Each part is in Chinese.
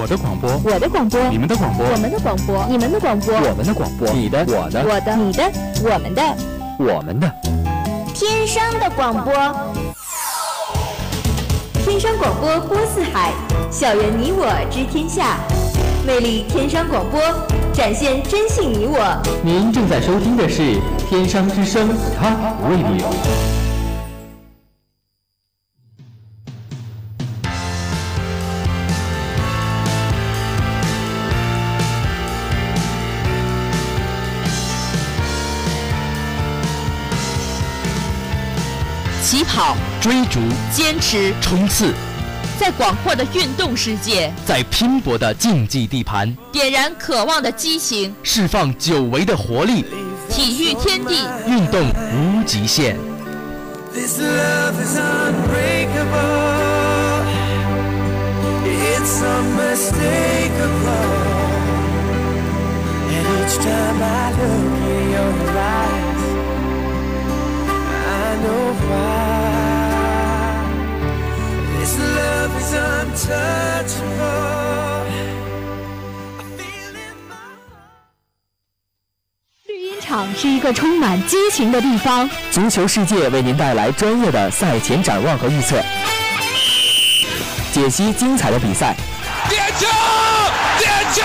我的广播，我的广播，你们的广播，我们的广播，你们的广播，我们的广播，你的，我的，我的，你的，我们的，我们的，天生的广播，天生广播播四海，校园你我知天下，魅力天生广播，展现真性你我。您正在收听的是《天生之声》Top Radio。起跑，追逐，坚持，冲刺，在广阔的运动世界，在拼搏的竞技地盘，点燃渴望的激情，释放久违的活力。体育天地，运动无极限。绿茵场是一个充满激情的地方。足球世界为您带来专业的赛前展望和预测，解析精彩的比赛。点球！点球！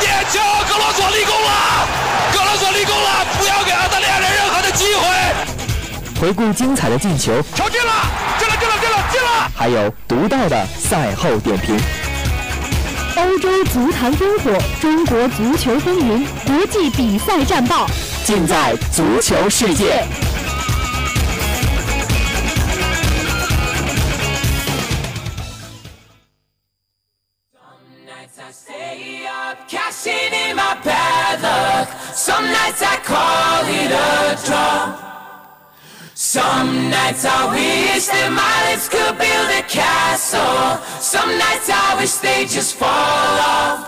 点球！格罗索立功了！格罗索立功了！不要给澳大利亚人任何的机会。回顾精彩的进球，球进了！进了！进了！进了！进了！还有独到的赛后点评。欧洲足坛烽火，中国足球风云，国际比赛战报，尽在足球世界。Some nights I wish that my lips could build a castle. Some nights I wish they just fall off.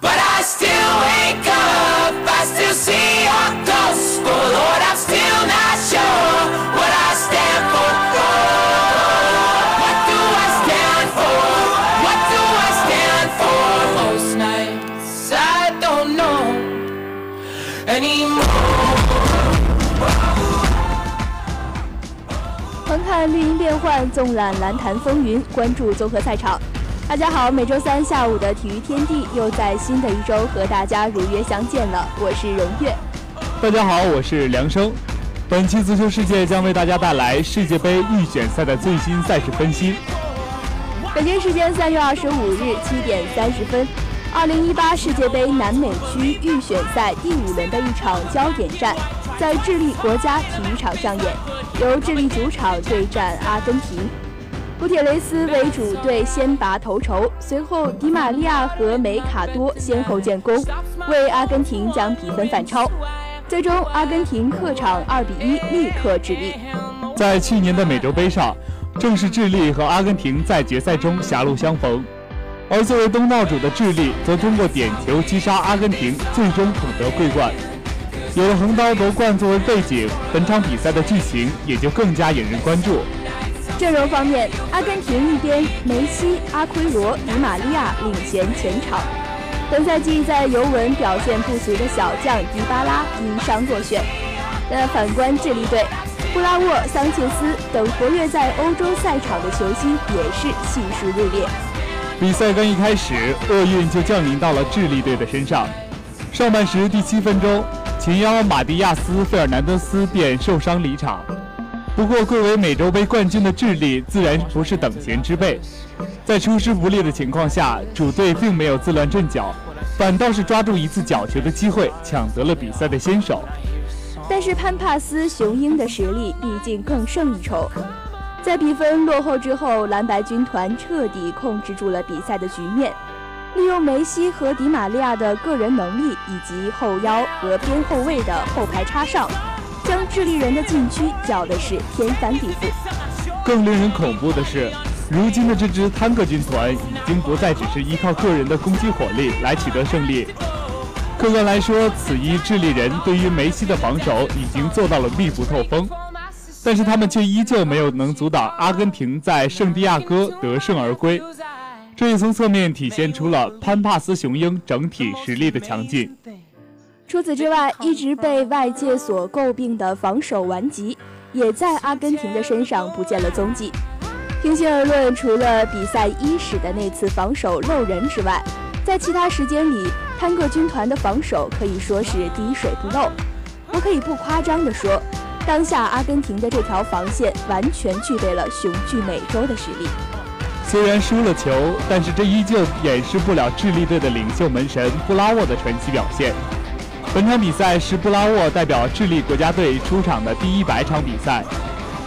But I still wake up, I still see your 看绿茵变幻，纵览篮坛风云，关注综合赛场。大家好，每周三下午的体育天地又在新的一周和大家如约相见了。我是荣月。大家好，我是梁生。本期足球世界将为大家带来世界杯预选赛的最新赛事分析。北京时间三月二十五日七点三十分，二零一八世界杯南美区预选赛第五轮的一场焦点战，在智利国家体育场上演。由智利主场对战阿根廷，古铁雷斯为主队先拔头筹，随后迪玛利亚和梅卡多先后建功，为阿根廷将比分反超。最终，阿根廷客场二比一力克智利。在去年的美洲杯上，正是智利和阿根廷在决赛中狭路相逢，而作为东道主的智利则通过点球击杀阿根廷，最终捧得桂冠。有了横刀夺冠作为背景，本场比赛的剧情也就更加引人关注。阵容方面，阿根廷一边梅西、阿奎罗、迪玛利亚领衔前场。本赛季在尤文表现不俗的小将迪巴拉因伤落选。但反观智利队，布拉沃、桑切斯等活跃在欧洲赛场的球星也是悉数入列。比赛刚一开始，厄运就降临到了智利队的身上。上半时第七分钟。前腰马蒂亚斯·费尔南德斯便受伤离场。不过，贵为美洲杯冠军的智利自然不是等闲之辈，在出师不利的情况下，主队并没有自乱阵脚，反倒是抓住一次角球的机会，抢得了比赛的先手。但是潘帕斯雄鹰的实力毕竟更胜一筹，在比分落后之后，蓝白军团彻底控制住了比赛的局面。利用梅西和迪玛利亚的个人能力，以及后腰和边后卫的后排插上，将智利人的禁区搅的是天翻地覆。更令人恐怖的是，如今的这支坦克军团已经不再只是依靠个人的攻击火力来取得胜利。客观来说，此役智利人对于梅西的防守已经做到了密不透风，但是他们却依旧没有能阻挡阿根廷在圣地亚哥得胜而归。这也从侧面体现出了潘帕斯雄鹰整体实力的强劲。除此之外，一直被外界所诟病的防守顽疾，也在阿根廷的身上不见了踪迹。平心而论，除了比赛伊始的那次防守漏人之外，在其他时间里，潘克军团的防守可以说是滴水不漏。我可以不夸张地说，当下阿根廷的这条防线完全具备了雄踞美洲的实力。虽然输了球，但是这依旧掩饰不了智利队的领袖门神布拉沃的传奇表现。本场比赛是布拉沃代表智利国家队出场的第一百场比赛，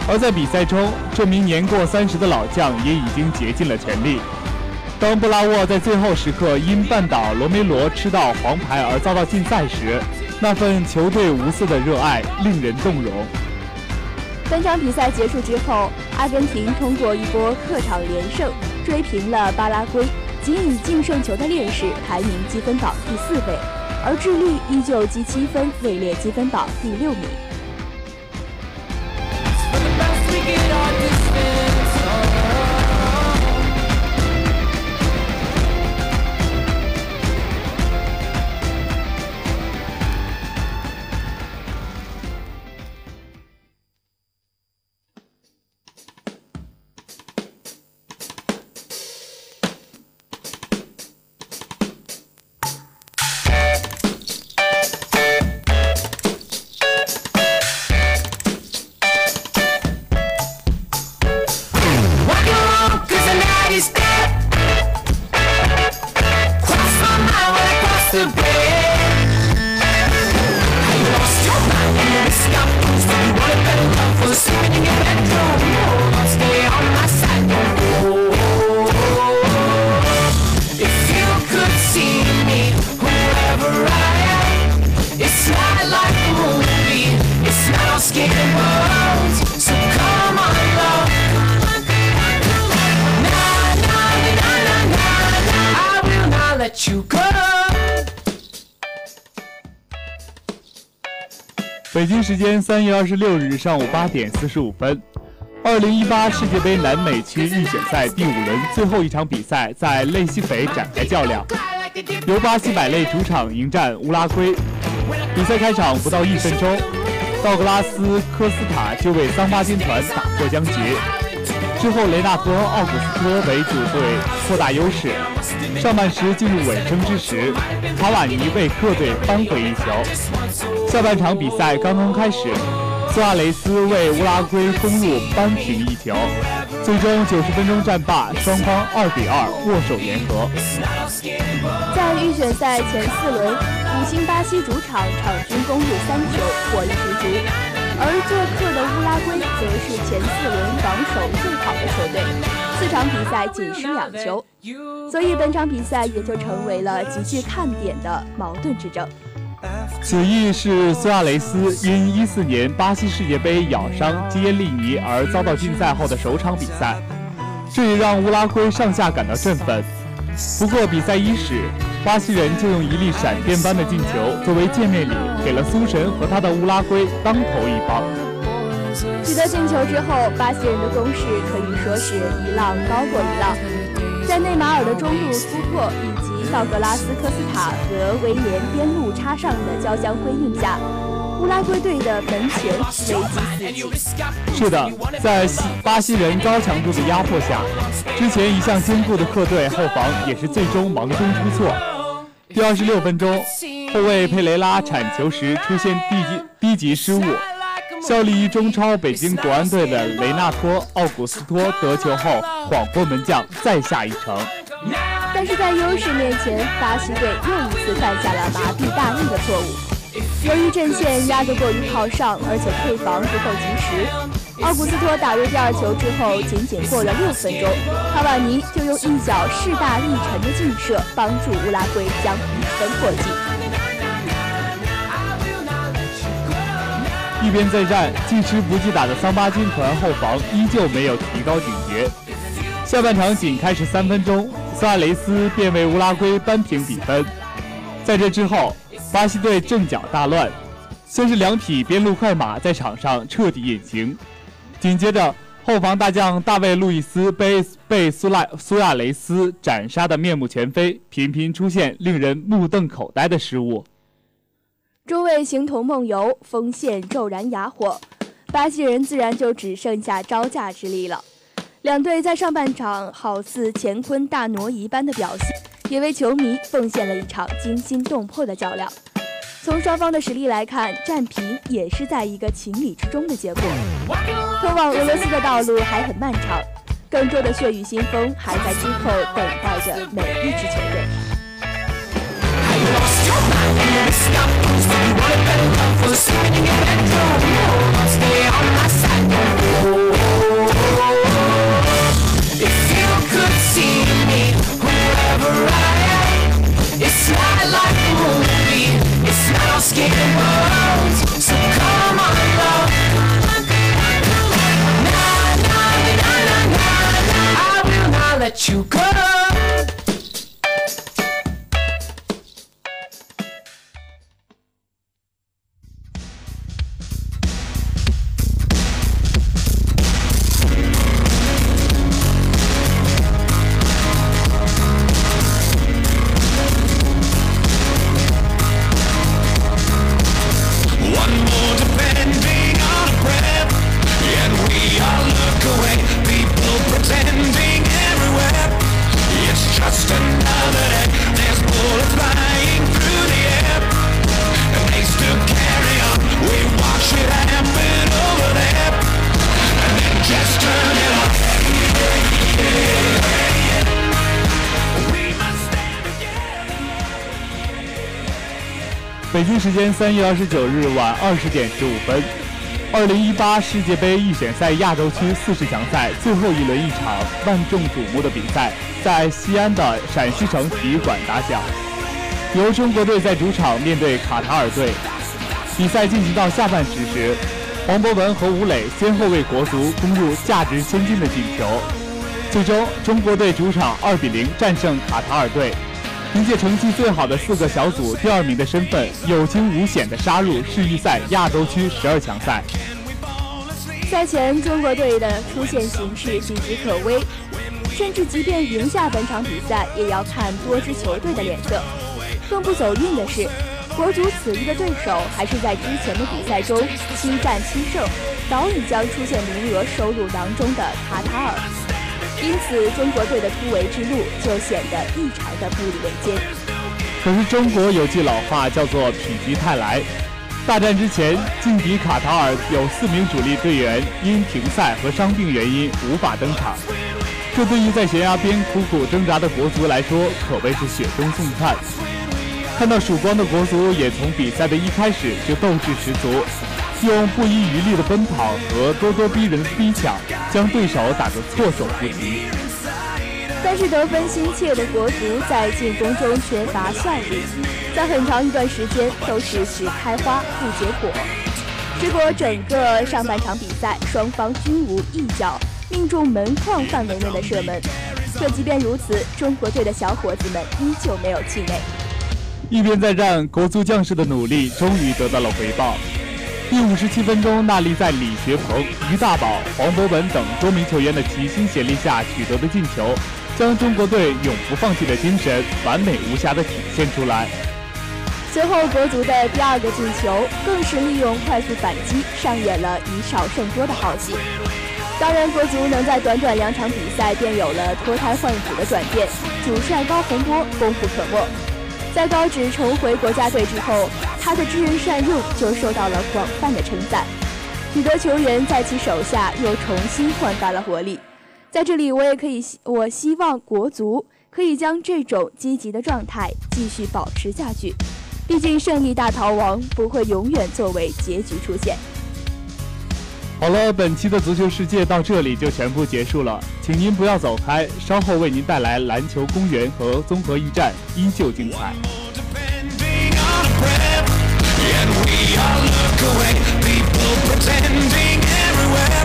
而在比赛中，这名年过三十的老将也已经竭尽了全力。当布拉沃在最后时刻因绊倒罗梅罗吃到黄牌而遭到禁赛时，那份球队无私的热爱令人动容。本场比赛结束之后，阿根廷通过一波客场连胜追平了巴拉圭仅以净胜球的劣势排名积分榜第四位，而智利依旧积七分位列积分榜第六名。北京时间三月二十六日上午八点四十五分，二零一八世界杯南美区预选赛第五轮最后一场比赛在类西北展开较量，由巴西百类主场迎战乌拉圭。比赛开场不到一分钟，道格拉斯·科斯塔就为桑巴军团打破僵局。之后，雷纳托·奥古斯托为主队扩大优势。上半时进入尾声之时，卡瓦尼为客队扳回一球。下半场比赛刚刚开始，苏亚雷斯为乌拉圭攻入扳平一球。最终九十分钟战罢，双方二比二握手言和。在预选赛前四轮，五星巴西主场场均攻入三球，火力十足；而做客的乌拉圭则是前四轮防守最好的球队，四场比赛仅失两球，所以本场比赛也就成为了极具看点的矛盾之争。此役是苏亚雷斯因一四年巴西世界杯咬伤基耶利尼而遭到禁赛后的首场比赛，这也让乌拉圭上下感到振奋。不过比赛伊始，巴西人就用一粒闪电般的进球作为见面礼，给了苏神和他的乌拉圭当头一棒。取得进球之后，巴西人的攻势可以说是一浪高过一浪，在内马尔的中路突破以及。道格拉斯·科斯塔和威廉边路插上的交相辉映下，乌拉圭队的门前危机四起。是的，在巴西人高强度的压迫下，之前一向坚固的客队后防也是最终忙中出错。第二十六分钟，后卫佩雷拉铲球时出现低级低级失误，效力于中超北京国安队的雷纳托·奥古斯托得球后晃过门将，再下一城。但是在优势面前，巴西队又一次犯下了麻痹大意的错误。由于阵线压得过于靠上，而且退防不够及时，奥古斯托打入第二球之后，仅仅过了六分钟，卡瓦尼就用一脚势大力沉的劲射，帮助乌拉圭将比分破纪。一边再战，记吃不记打的桑巴军团后防依旧没有提高警觉。下半场仅开始三分钟。苏亚雷斯便为乌拉圭扳平比分。在这之后，巴西队阵脚大乱，先是两匹边路快马在场上彻底隐形，紧接着后防大将大卫·路易斯被被苏拉苏亚雷斯斩杀的面目全非，频频出现令人目瞪口呆的失误。诸位形同梦游，锋线骤然哑火，巴西人自然就只剩下招架之力了。两队在上半场好似乾坤大挪移般的表现，也为球迷奉献了一场惊心动魄的较量。从双方的实力来看，战平也是在一个情理之中的结果。通往俄罗斯的道路还很漫长，更多的血雨腥风还在之后等待着每一支球队。Let you go. 时间三月二十九日晚二十点十五分，二零一八世界杯预选赛亚洲区四十强赛最后一轮一场万众瞩目的比赛，在西安的陕西城体育馆打响。由中国队在主场面对卡塔尔队。比赛进行到下半时时，黄博文和吴磊先后为国足攻入价值千金的进球，最终中国队主场二比零战胜卡塔尔队。凭借成绩最好的四个小组第二名的身份，有惊无险地杀入世预赛亚洲区十二强赛。赛前，中国队的出线形势岌岌可危，甚至即便赢下本场比赛，也要看多支球队的脸色。更不走运的是，国足此役的对手还是在之前的比赛中七战七胜，早已将出线名额收入囊中的卡塔尔。因此，中国队的突围之路就显得异常的步履维艰。可是，中国有句老话叫做“否极泰来”。大战之前，劲敌卡塔尔有四名主力队员因停赛和伤病原因无法登场，这对于在悬崖边苦苦挣扎的国足来说，可谓是雪中送炭。看到曙光的国足也从比赛的一开始就斗志十足。用不遗余力的奔跑和咄咄逼人的逼抢，将对手打得措手不及。但是得分心切的国足在进攻中缺乏效率，在很长一段时间都是只开花不结果。结果整个上半场比赛，双方均无一脚命中门框范围内的射门。可即便如此，中国队的小伙子们依旧没有气馁。一边再战，国足将士的努力终于得到了回报。第五十七分钟，纳利在李学鹏、于大宝、黄博文等多名球员的齐心协力下取得的进球，将中国队永不放弃的精神完美无瑕地体现出来。随后，国足的第二个进球更是利用快速反击，上演了以少胜多的好戏。当然，国足能在短短两场比赛便有了脱胎换骨的转变，主帅高洪波功不可没。在高职重回国家队之后。他的知人善用就受到了广泛的称赞，许多球员在其手下又重新焕发了活力。在这里，我也可以，我希望国足可以将这种积极的状态继续保持下去。毕竟，胜利大逃亡不会永远作为结局出现。好了，本期的足球世界到这里就全部结束了，请您不要走开，稍后为您带来篮球公园和综合驿站，依旧精彩。Look away. People pretending everywhere.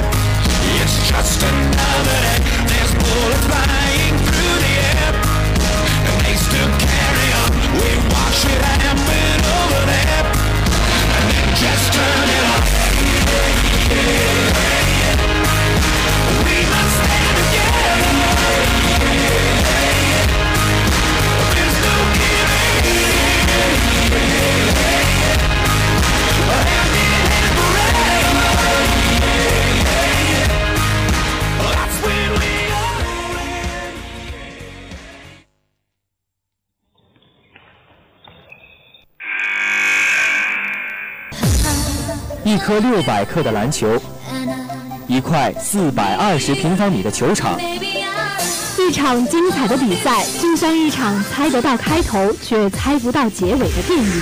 It's just another day. There's bullets flying through the air. And they still carry on. We watch it happen over there. And then just turn it off. 一颗六百克的篮球，一块四百二十平方米的球场。一场精彩的比赛，就像一场猜得到开头却猜不到结尾的电影。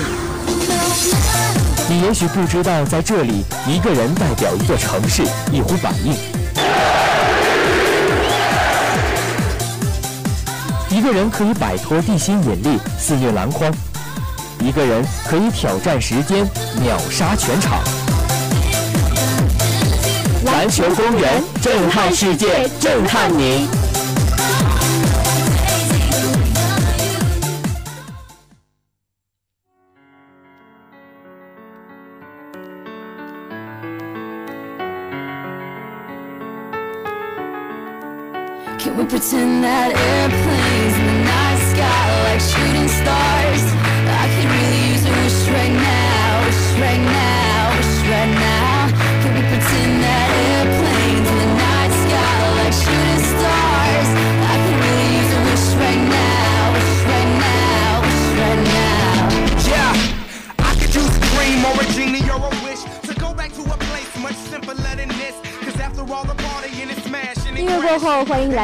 你也许不知道，在这里，一个人代表一座城市，一呼百应；一个人可以摆脱地心引力，肆虐篮筐；一个人可以挑战时间，秒杀全场。篮球公园，震撼世界，震撼你。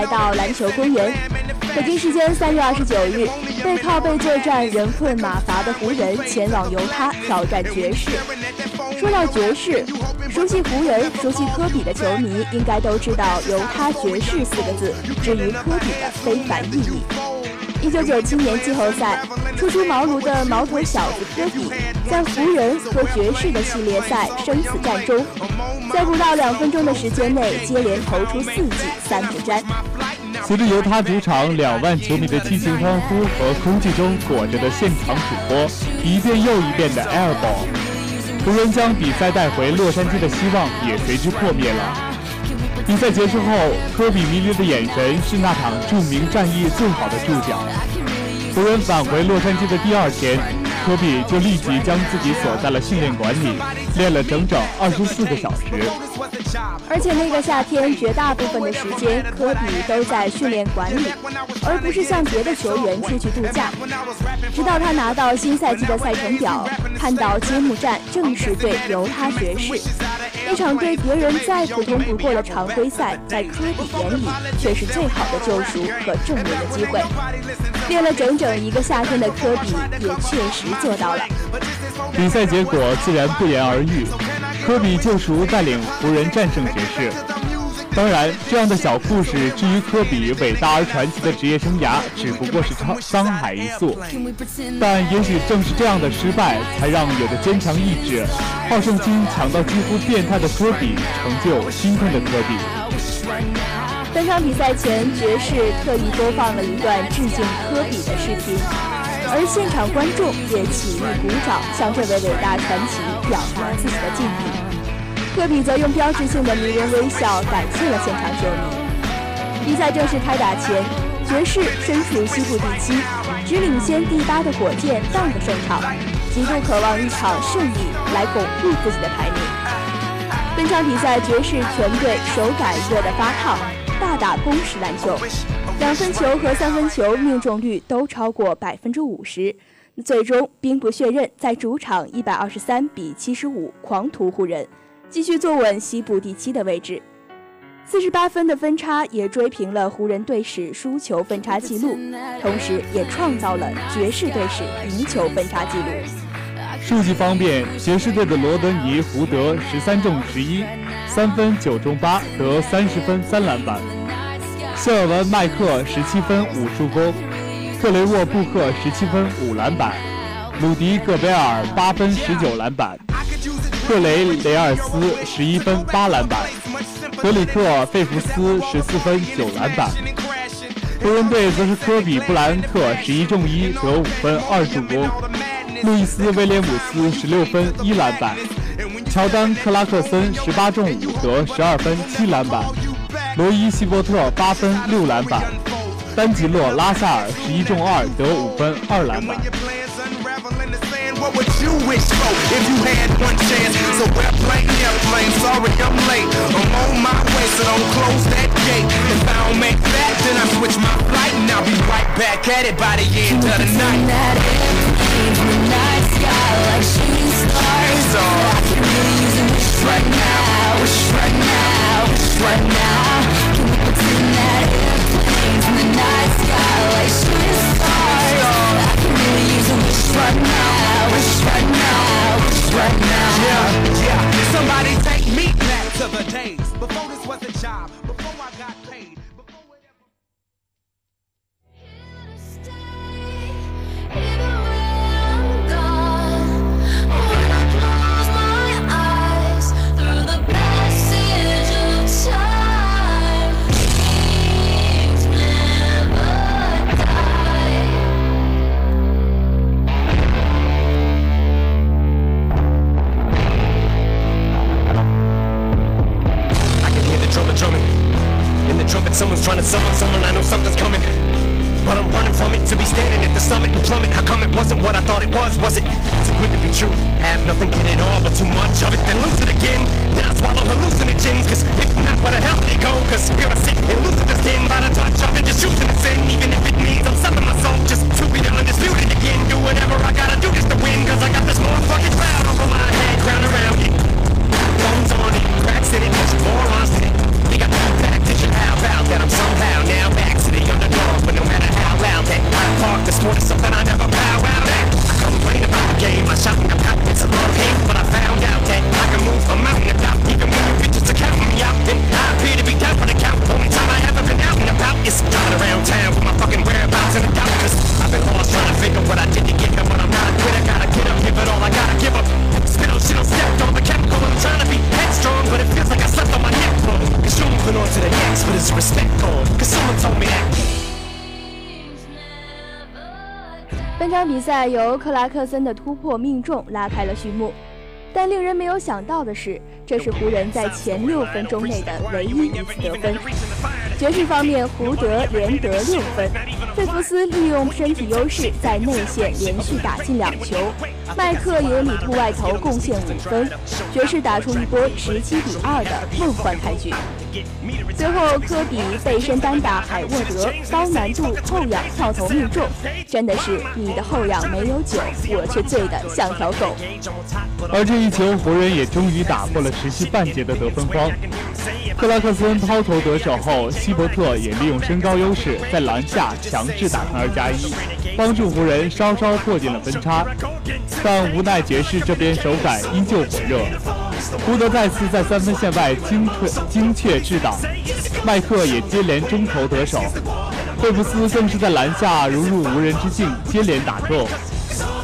来到篮球公园。北京时间三月二十九日，背靠背作战、人困马乏的湖人前往犹他挑战爵士。说到爵士，熟悉湖人、熟悉科比的球迷应该都知道“犹他爵士”四个字至于科比的非凡意义。一九九七年季后赛，初出茅庐的毛头小子科比，在湖人和爵士的系列赛生死战中，在不到两分钟的时间内，接连投出四记三不沾。随着犹他主场两万球迷的激情欢呼和空气中裹着的现场主播一遍又一遍的 air ball，湖人将比赛带回洛杉矶的希望也随之破灭了。比赛结束后，科比迷离的眼神是那场著名战役最好的注脚。湖人返回洛杉矶的第二天，科比就立即将自己锁在了训练馆里，练了整整二十四个小时。而且那个夏天，绝大部分的时间，科比都在训练馆里，而不是像别的球员出去度假。直到他拿到新赛季的赛程表，看到揭幕战正式对犹他爵士，那场对别人再普通不过的常规赛，在科比眼里却是最好的救赎和证明的机会。练了整整一个夏天的科比，也确实做到了。比赛结果自然不言而喻，科比救赎带领湖人战胜爵士。当然，这样的小故事，至于科比伟大而传奇的职业生涯，只不过是沧沧海一粟。但也许正是这样的失败，才让有着坚强意志、好胜心强到几乎变态的科比，成就今天的科比。本场比赛前，爵士特意播放了一段致敬科比的视频，而现场观众也起立鼓掌，向这位伟大传奇表达自己的敬意。科比则用标志性的迷人微笑感谢了现场球迷。比赛正式开打前，爵士身处西部第七，只领先第八的火箭半个胜场，极度渴望一场胜利来巩固自己的排名。本场比赛，爵士全队手感热得发烫，大打攻势篮球，两分球和三分球命中率都超过百分之五十，最终兵不血刃在主场一百二十三比七十五狂屠湖人。继续坐稳西部第七的位置，四十八分的分差也追平了湖人队史输球分差纪录，同时也创造了爵士队史赢球分差纪录。数据方面，爵士队的罗德尼·胡德十三中十一，三分九中八，得三十分三篮板；谢尔文·麦克十七分五助攻，克雷沃·布克十七分五篮板，鲁迪·戈贝尔八分十九篮板。克雷·雷尔斯十一分八篮板，德里克·费弗斯十四分九篮板。湖人队则是科比·布莱恩特十一中一得五分二助攻，路易斯·威廉姆斯十六分一篮板，乔丹·克拉克森十八中五得十二分七篮板，罗伊·希伯特八分六篮板，丹吉洛·拉萨尔十一中二得五分二篮板。 what would you wish for if you had one chance? So airplane, airplane, sorry I'm late. I'm on my way, so don't close that gate. If I don't make that, then I switch my flight and I'll be right back at it by the end of the night. That airplane in the night sky like shooting stars. I can really use a wish right now, wish right now, wish right now. Somebody take me back to the days before this was a job, 克拉克森的突破命中拉开了序幕，但令人没有想到的是，这是湖人在前六分钟内的唯一一次得分。爵士方面，胡德连得六分，费弗斯利用身体优势在内线连续打进两球，麦克也里突外投贡献五分，爵士打出一波十七比二的梦幻开局。最后，科比背身单打海沃德，高难度后仰跳投命中，真的是你的后仰没有酒，我却醉得像条狗。而这一球，湖人也终于打破了持续半节的得分荒。克拉克森抛投得手后，希伯特也利用身高优势在篮下强制打成二加一，帮助湖人稍稍破进了分差。但无奈爵士这边手感依旧火热，胡德再次在三分线外精确精确制挡，麦克也接连中投得手，惠普斯更是在篮下如入无人之境，接连打中。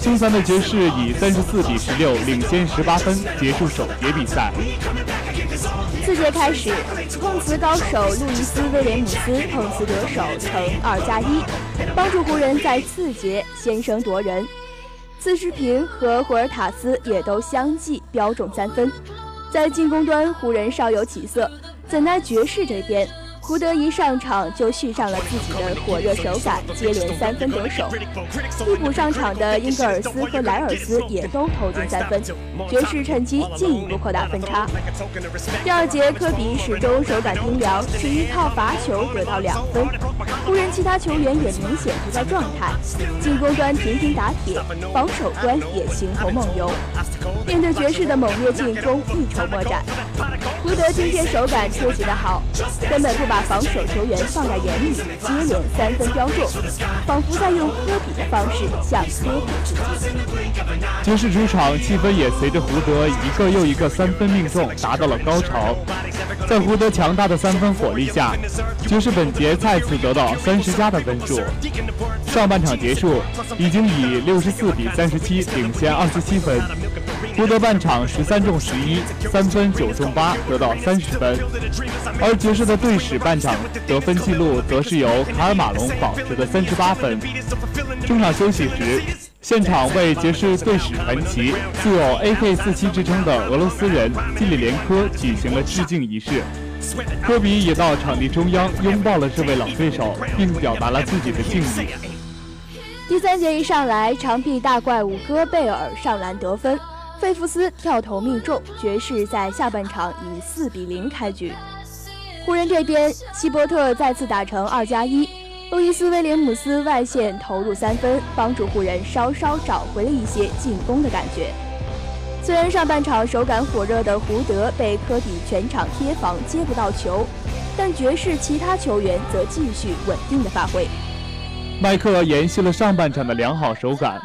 凶残的爵士以三十四比十六领先十八分结束首节比赛。次节开始，碰瓷高手路易斯威廉姆斯碰瓷得手成二加一，帮助湖人在次节先声夺人。斯世平和霍尔塔斯也都相继标中三分。在进攻端，湖人稍有起色，怎奈爵士这边，胡德一上场就续上了自己的火热手感，接连三分得手。替补上场的英格尔斯和莱尔斯也都投进三分，爵士趁机进一步扩大分差。第二节，科比始终手感冰凉，只依靠罚球得到两分。湖人其他球员也明显不在状态，进攻端频频打铁，防守端也形同梦游。面对爵士的猛烈进攻，一筹莫展。胡德今天手感出奇的好，根本不把防守球员放在眼里，接连三分标中，仿佛在用科比的方式向科比致敬。爵士主场气氛也随着胡德一个又一个三分命中达到了高潮。在胡德强大的三分火力下，爵士本节再次得到三十加的分数。上半场结束，已经以六十四比三十七领先二十七分。胡德半场十三中十一，三分九中八，得到三十分。而爵士的队史半场得分记录则是由卡尔马龙保持的三十八分。中场休息时，现场为爵士队史传奇、具有 AK47 之称的俄罗斯人基里连科举行了致敬仪式。科比也到场地中央拥抱了这位老对手，并表达了自己的敬意。第三节一上来，长臂大怪物戈贝尔上篮得分，费弗斯跳投命中，爵士在下半场以四比零开局。湖人这边，希伯特再次打成二加一，路易斯威廉姆斯外线投入三分，帮助湖人稍稍找回了一些进攻的感觉。虽然上半场手感火热的胡德被科比全场贴防接不到球，但爵士其他球员则继续稳定的发挥。麦克延续了上半场的良好手感，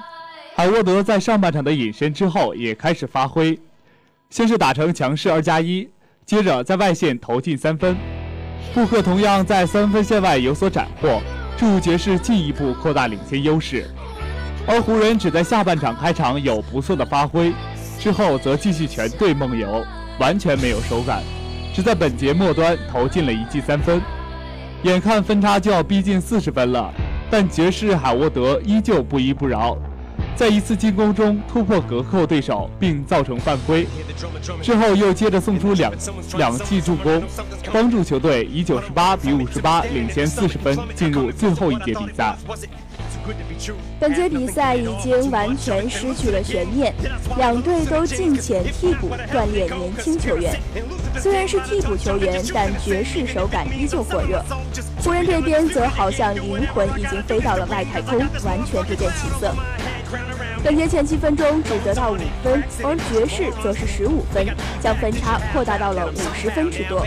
海沃德在上半场的隐身之后也开始发挥，先是打成强势二加一，接着在外线投进三分。布克同样在三分线外有所斩获，助爵士进一步扩大领先优势。而湖人只在下半场开场有不错的发挥。之后则继续全队梦游，完全没有手感，只在本节末端投进了一记三分。眼看分差就要逼近四十分了，但爵士海沃德依旧不依不饶，在一次进攻中突破隔扣对手并造成犯规，之后又接着送出两两记助攻，帮助球队以九十八比五十八领先四十分，进入最后一节比赛。本节比赛已经完全失去了悬念，两队都尽遣替补锻炼年轻球员。虽然是替补球员，但爵士手感依旧火热。湖人这边则好像灵魂已经飞到了外太空，完全不见起色。本节前七分钟只得到五分，而爵士则是十五分，将分差扩大到了五十分之多。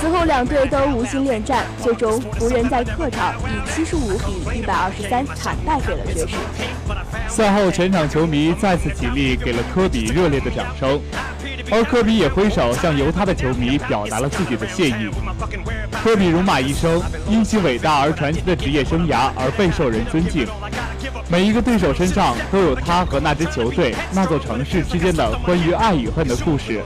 此后两队都无心恋战，最终湖人在客场以七十五比一百二十三惨败给了爵士。赛后，全场球迷再次起立，给了科比热烈的掌声，而科比也挥手向犹他的球迷表达了自己的谢意。科比戎马一生，因其伟大而传奇的职业生涯而备受人尊敬。每一个对手身上都有他和那支球队、那座城市之间的关于爱与恨的故事。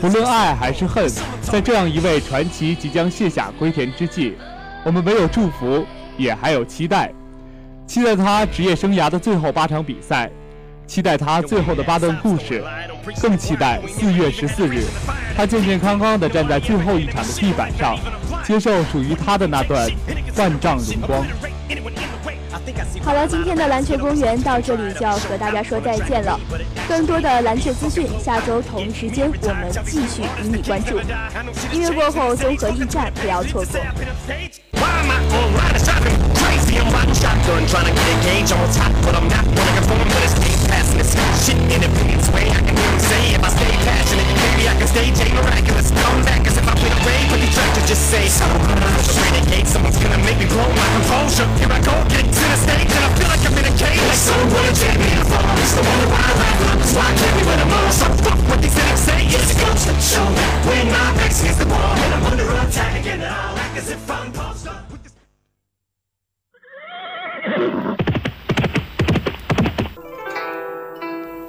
不论爱还是恨，在这样一位传奇即将卸下归田之际，我们唯有祝福，也还有期待。期待他职业生涯的最后八场比赛，期待他最后的八段故事，更期待四月十四日，他健健康康地站在最后一场的地板上，接受属于他的那段万丈荣光。好了，今天的篮球公园到这里就要和大家说再见了。更多的篮球资讯，下周同一时间我们继续与你关注。音乐过后，综合驿站不要错过。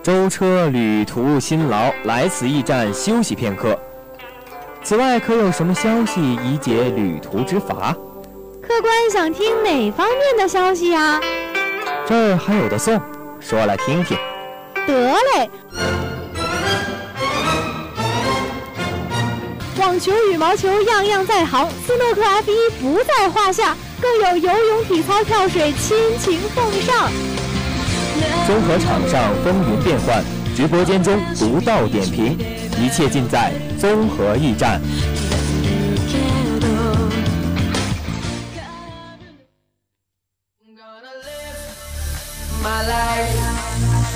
舟车旅途辛劳，来此驿站休息片刻。此外，可有什么消息以解旅途之乏？客官想听哪方面的消息呀？这儿还有的送，说来听听。得嘞！网球、羽毛球样样在行，斯诺克 F 一不在话下，更有游泳、体操、跳水亲情奉上。综合场上风云变幻，直播间中独到点评。一切尽在综合驿站。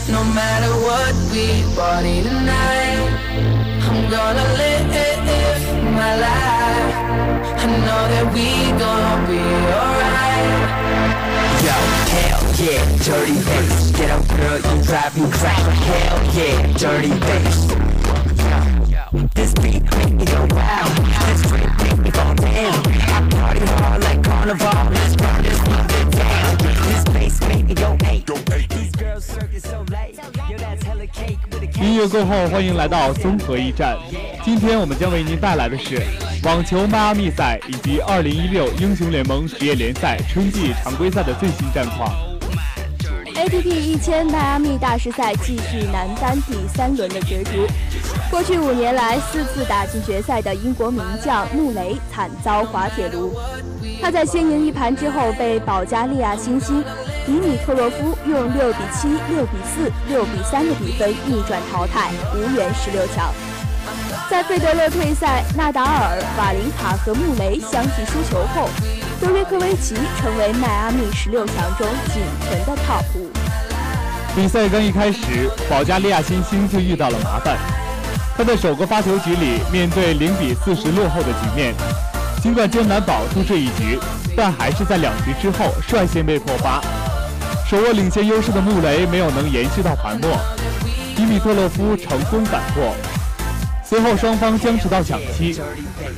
No matter what we party tonight, I'm gonna live my life. I know that we gonna be alright. Yo, hell yeah, dirty bass. Get up, girl, you drive me crazy. Hell yeah, dirty bass. This beat make me go wild. This freak make me go down. I party hard like carnival. Let's burn this mother down. This bass make me go eight. These girls circus so late. Yo, that's hella cake with a 音乐过后，欢迎来到综合驿站。 今天我们将为您带来的是网球迈阿密赛以及2016英雄联盟职业联赛春季常规赛的最新战况。ATP 一千迈阿密大师赛继续男单第三轮的角逐。过去五年来四次打进决赛的英国名将穆雷惨遭滑铁卢，他在先赢一盘之后被保加利亚新星迪米特洛夫用六比七、六比四、六比三的比分逆转淘汰，无缘十六强。在费德勒退赛，纳达尔、瓦林卡和穆雷相继输球后，德约科维奇成为迈阿密十六强中仅存的 TOP 五。比赛刚一开始，保加利亚新星就遇到了麻烦。他在首个发球局里面对零比四十落后的局面，尽管艰难保住这一局，但还是在两局之后率先被破发。手握领先优势的穆雷没有能延续到盘末，迪米特洛夫成功反破。随后双方僵持到抢七，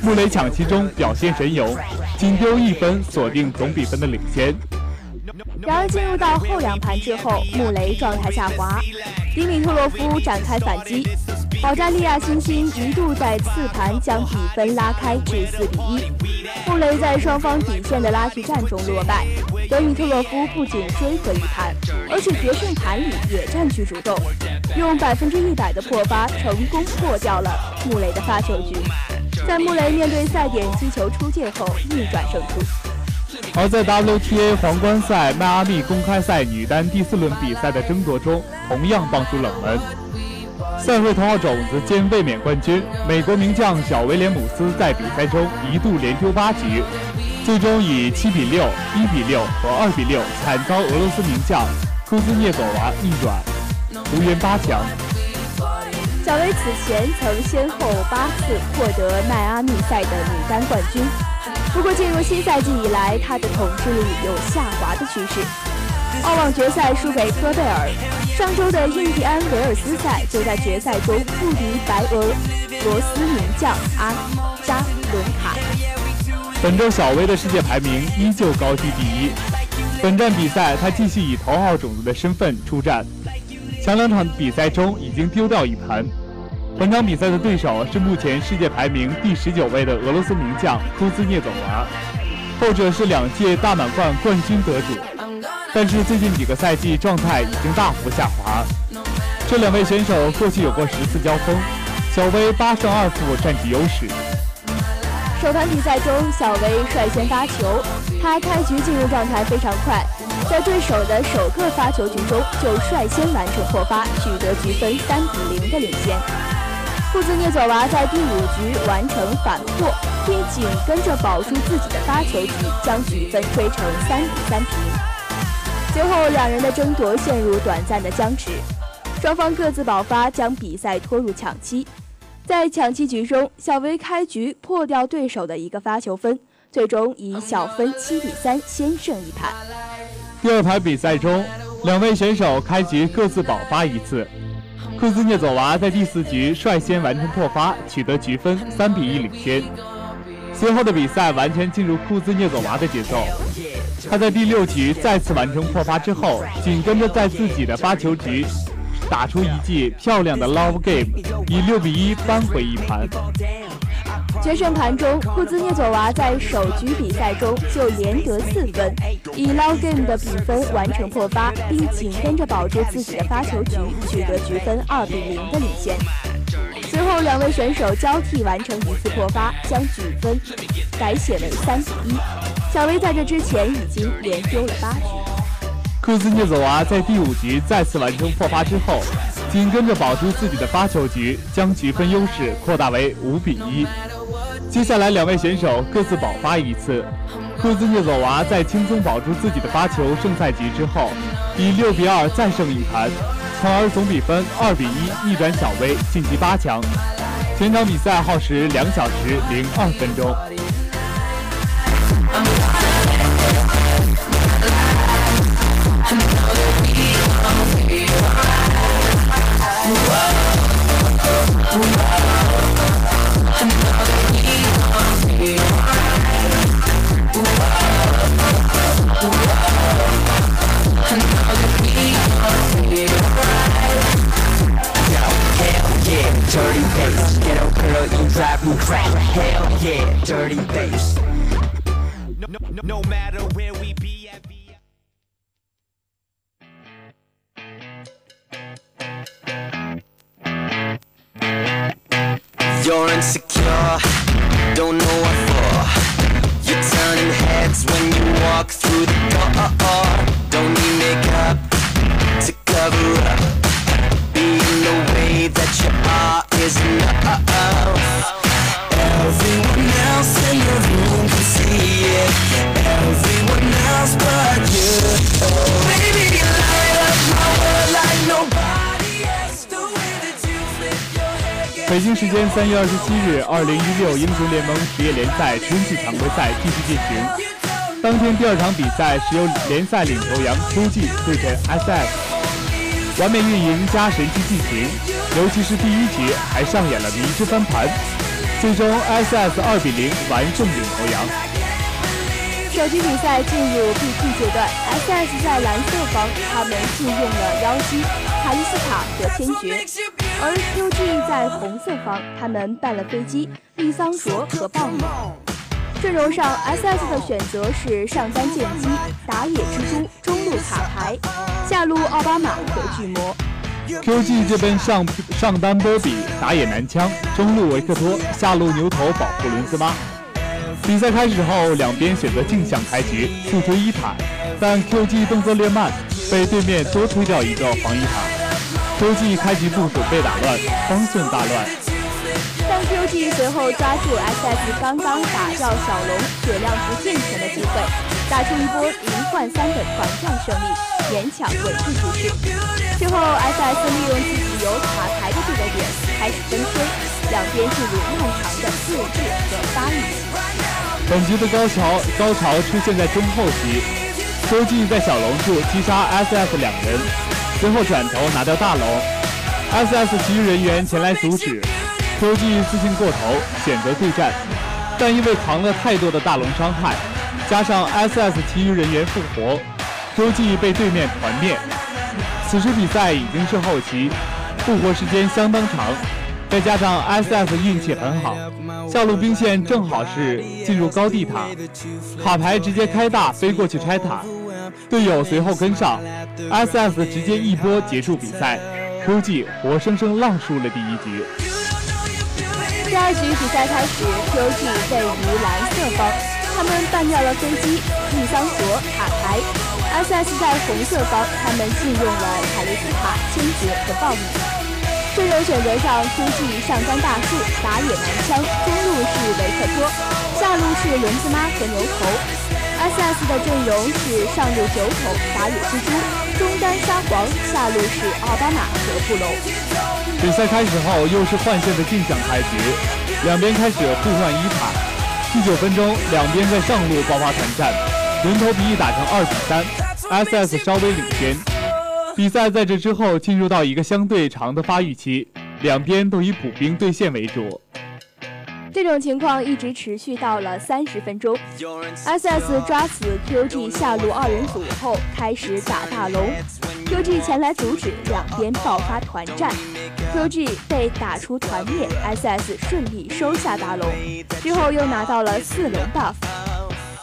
穆雷抢七中表现神勇，仅丢一分锁定总比分的领先。然而进入到后两盘之后，穆雷状态下滑，迪米特洛夫展开反击，保加利亚新星一度在次盘将比分拉开至四比一。穆雷在双方底线的拉锯战中落败，德米特洛夫不仅追回一盘，而且决胜盘里也占据主动，用百分之一百的破发成功破掉了穆雷的发球局，在穆雷面对赛点击球出界后逆转胜出。而在 WTA 皇冠赛迈阿密公开赛女单第四轮比赛的争夺中，同样爆出冷门。赛会头号种子兼卫冕冠军美国名将小威廉姆斯在比赛中一度连丢八局，最终以七比六、一比六和二比六惨遭俄罗斯名将库兹涅佐娃逆转，无缘八强。小威此前曾先后八次获得迈阿密赛的女单冠军。不过，进入新赛季以来，她的统治力有下滑的趋势。澳网决赛输给科贝尔，上周的印第安维尔斯赛就在决赛中不敌白俄罗斯名将阿扎伦卡。本周小威的世界排名依旧高居第一。本站比赛，她继续以头号种子的身份出战，前两场比赛中已经丢掉一盘。本场比赛的对手是目前世界排名第十九位的俄罗斯名将库兹涅佐娃，后者是两届大满贯冠军得主，但是最近几个赛季状态已经大幅下滑。这两位选手过去有过十次交锋，小威八胜二负占据优势。首盘比赛中，小威率先发球，他开局进入状态非常快，在对手的首个发球局中就率先完成破发，取得局分三比零的领先。库兹涅佐娃在第五局完成反破，并紧跟着保住自己的发球局，将局分追成三比三平。随后，两人的争夺陷入短暂的僵持，双方各自爆发，将比赛拖入抢七。在抢七局中，小威开局破掉对手的一个发球分，最终以小分七比三先胜一盘。第二盘比赛中，两位选手开局各自爆发一次。库兹涅佐娃在第四局率先完成破发，取得局分三比一领先。随后的比赛完全进入库兹涅佐娃的节奏。他在第六局再次完成破发之后，紧跟着在自己的发球局打出一记漂亮的 love game，以六比一扳回一盘。决胜盘中，库兹涅佐娃在首局比赛中就连得四分，以 log game 的比分完成破发，并紧跟着保住自己的发球局，取得局分二比零的领先。随后，两位选手交替完成一次破发，将局分改写为三比一。小威在这之前已经连丢了八局。库兹涅佐娃在第五局再次完成破发之后，紧跟着保住自己的发球局，将局分优势扩大为五比一。接下来，两位选手各自保发一次。库兹涅佐娃在轻松保住自己的发球胜赛局之后，以六比二再胜一盘，从而总比分二比一逆转小威晋级八强。全场比赛耗时两小时零二分钟。Drive. Hell yeah, dirty bass. No, no, no, no matter where we be at. You're insecure, don't know what for. You're turning heads when you walk through the door. Don't need makeup to cover up. Being the way that you are is enough. 北京时间三月二十七日，二零一六英雄联盟职业联赛春季常规赛继续进行。当天第二场比赛是由联赛领头羊 QG 对阵 SS，完美运营加神奇进行，尤其是第一局还上演了迷之翻盘，最终 SS 二比零完胜领头羊。首局比赛进入 BP 阶段，SS 在蓝色方，他们禁用了妖姬、卡莉斯塔和天爵。而 QG 在红色方，他们办了飞机、利桑卓和暴雨。阵容上，SS 的选择是上单剑姬、打野蜘蛛、中路卡牌、下路奥巴马和巨魔。QG 这边上上单波比，打野男枪，中路维克托，下路牛头保护伦斯妈。比赛开始后，两边选择镜像开局，复推一塔，但 QG 动作略慢，被对面多推掉一个防御塔。QG 开局部署被打乱，方寸大乱。但 QG 随后抓住 SS 刚刚打掉小龙血量不健全的机会，打出一波零换三的团战胜利，勉强稳住局势。最后 SS 利用自己有卡牌的这个点开始分推，两边进入漫长的对峙和发育期。本局的高潮高潮出现在中后期，QG 在小龙处击杀 SS 两人。随后转头拿掉大龙，SS 其余人员前来阻止，QG 自信过头选择对战，但因为扛了太多的大龙伤害，加上 SS 其余人员复活，QG 被对面团灭。此时比赛已经是后期，复活时间相当长，再加上 SS 运气很好，下路兵线正好是进入高地塔，卡牌直接开大飞过去拆塔。队友随后跟上，SS 直接一波结束比赛，QG 活生生浪输了第一局。第二局比赛开始，QG 位于蓝色方，他们办掉了飞机、利桑卓、卡牌；SS 在红色方，他们禁用了凯利斯塔、千珏和暴雨。阵容选择上，QG 上单大树、打野男枪，中路是维克托，下路是轮子妈和牛头。SS 的阵容是上路酒桶打野蜘蛛，中单沙皇，下路是奥巴马和布隆。比赛开始后又是换线的镜像开局，两边开始互换一塔。第九分钟，两边在上路爆发团战，人头比一打成二比三，SS 稍微领先。比赛在这之后进入到一个相对长的发育期，两边都以补兵对线为主。这种情况一直持续到了三十分钟，SS 抓死 QG 下路二人组后开始打大龙，QG 前来阻止，两边爆发团战，QG 被打出团灭，SS 顺利收下大龙，之后又拿到了四龙 buff。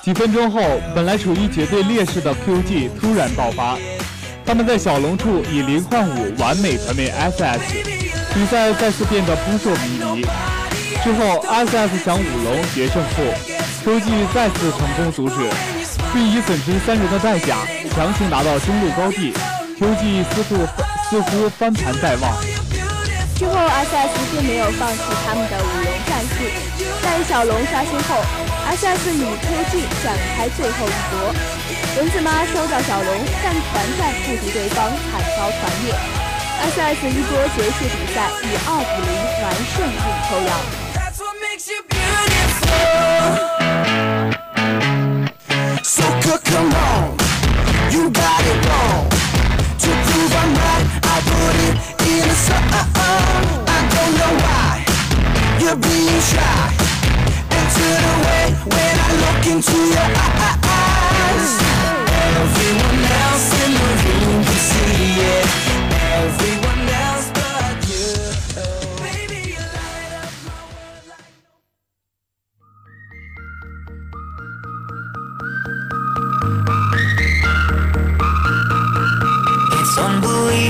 几分钟后，本来处于绝对劣势的 QG 突然爆发，他们在小龙处以零换五完美团灭 SS，比赛再次变得扑朔迷离。之后，SS 想五龙决胜负，QG 再次成功阻止，并以损失三人的代价强行拿到中路高地，QG 似乎似乎翻盘在望。之后，SS 并没有放弃他们的五龙战术，在小龙刷新后，SS 与 QG 展开最后一搏，轮子妈收到小龙，但团战不敌对方，惨遭团灭，SS 一波结束比赛，以二比零完胜领头羊。So come on, you got it wrong. To prove I'm right, I put it in a song. I don't know why you're being shy. And turn away when I look into your eyes. Everyone else in the room can see it. Everyone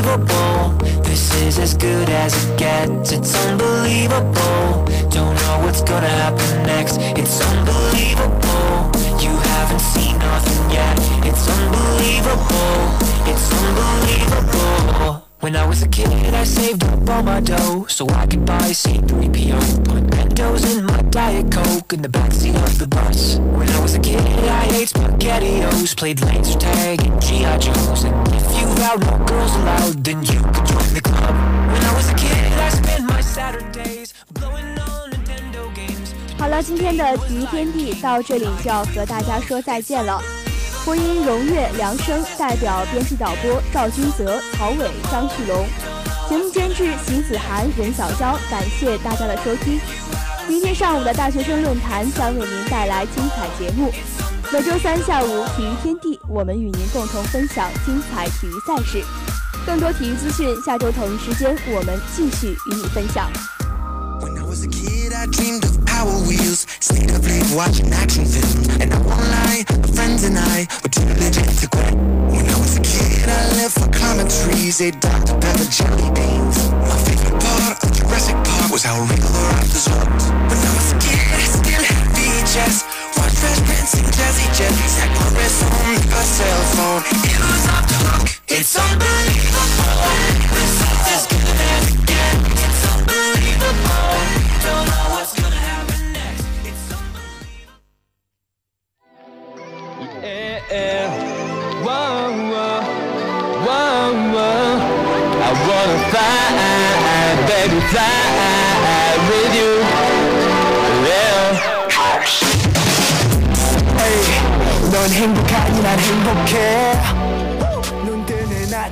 unbelievable. This is as good as it gets. It's unbelievable. Don't know what's gonna happen next. It's unbelievable. You haven't seen nothing yet. It's unbelievable. It's unbelievable. When I was a kid, I saved up all my dough so I could buy a C3PO. Put Mentos in my Diet Coke in the backseat of the bus. When I was a kid, I ate SpaghettiOs, played laser tag and G.I. Joes. And if you've no girls allowed, then you could join the club. When I was a kid, I spent my Saturdays blowing on Nintendo games. 好了，今天的体育天地到这里就要和大家说再见了。 播音荣月、梁生，代表编辑导播赵君泽、曹伟、张旭龙，节目监制邢子涵、任小娇，感谢大家的收听。明天上午的大学生论坛将为您带来精彩节目。每周三下午体育天地，我们与您共同分享精彩体育赛事。更多体育资讯，下周同一时间我们继续与你分享。A Power Wheels. Stayed up late watching action films. And I won't lie, my friends and I were too legit to quit. When I was a kid, I lived for climbing trees, ate Dr. Pepper jelly beans. My favorite part of Jurassic Park was how real the raptors looked. When I was a kid, I still had VHS. Watched Fresh Prince and Jazzy Jet. Zach Morris on the cell phone. It was off the hook. It's unbelievable. Is as good Yeah, whoa, whoa, whoa, whoa. I wanna fly, baby, fly with you. Yeah. Hey, 넌 행복하니 난 행복해.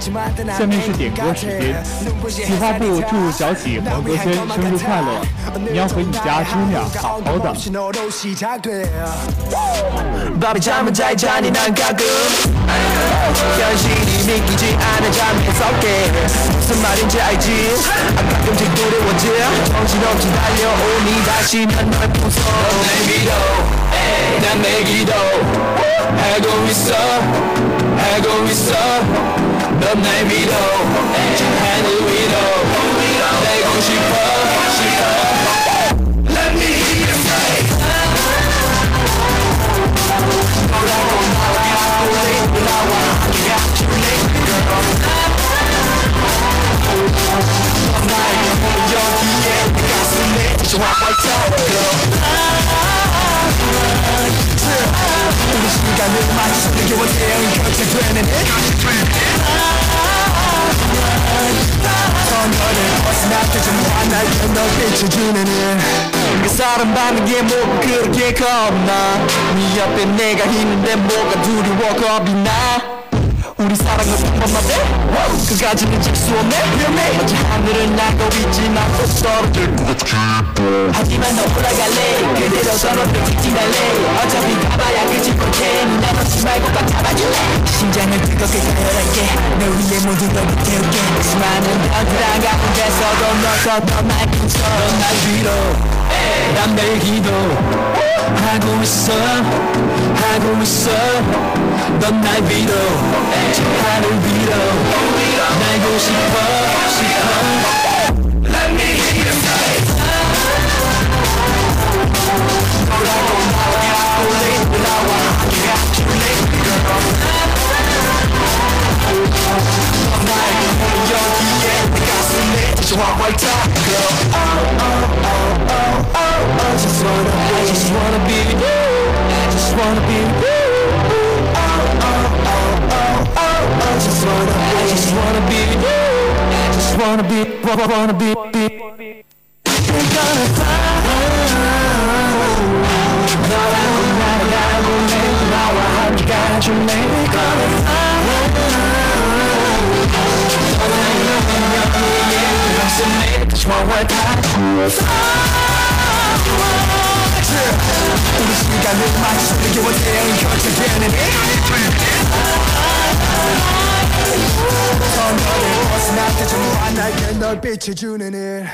下面是点歌时间，企划部祝小喜黄格轩生日快乐，你要和你家姑娘好好的。 밤이 잠을 잘 자니 난 가끔 현실이 믿기지 않아 잠에 섞게 무슨 말인지 알지 아 가끔씩 두려워져 정신없이 달려오니 다시 난널 부숴 넌날 믿어 난 내기도 하고 있어 하고 있어 The name we know, to handle. They gon' she fuck, she fuck. I'm not your young, yeah, we got tell? 시간을 마치 느껴본 태양이 격차되는 선열을 벗어나게 좀 환하게 널 비춰주는 그 사람 받는 게 뭐가 그렇게 겁나. 네 옆에 내가 있는데 뭐가 두려워 겁이 나 우리 사랑은 평범한데 그까지는 질수 없네. 위험해. 마치 하늘을 날고 있지만 또 떨어질 것 하지만 너 올라갈래. 그대로 서로를 직진할래. 어차피 가봐야 끝일 걸 테니 나 놓지 말고 꽉 잡아줄래. 심장을 뜨겁게 가열할게. 너 위에 모든 걸 태울게. 수많은 별들 한가운데서도 너서 날 비춰 날 위로 난 내 기도. 하고 있어 하고 있어. 넌날 위로 저 하늘 위로. 날고 싶어 싶어 what want right now, girl. Oh, oh, oh, oh, oh, I just wanna, I just wanna be with you. I just wanna be with you. I just wanna, I just wanna be with you. I just wanna be, wanna be, be. We're gonna find. Now I will, now I will make, you. We're gonna find. 슴에 저와 다 우리 시간을 마치 느껴본 태양이 펼쳐지는 선열을 벗어날 때좀 환하게 널 비춰주는 일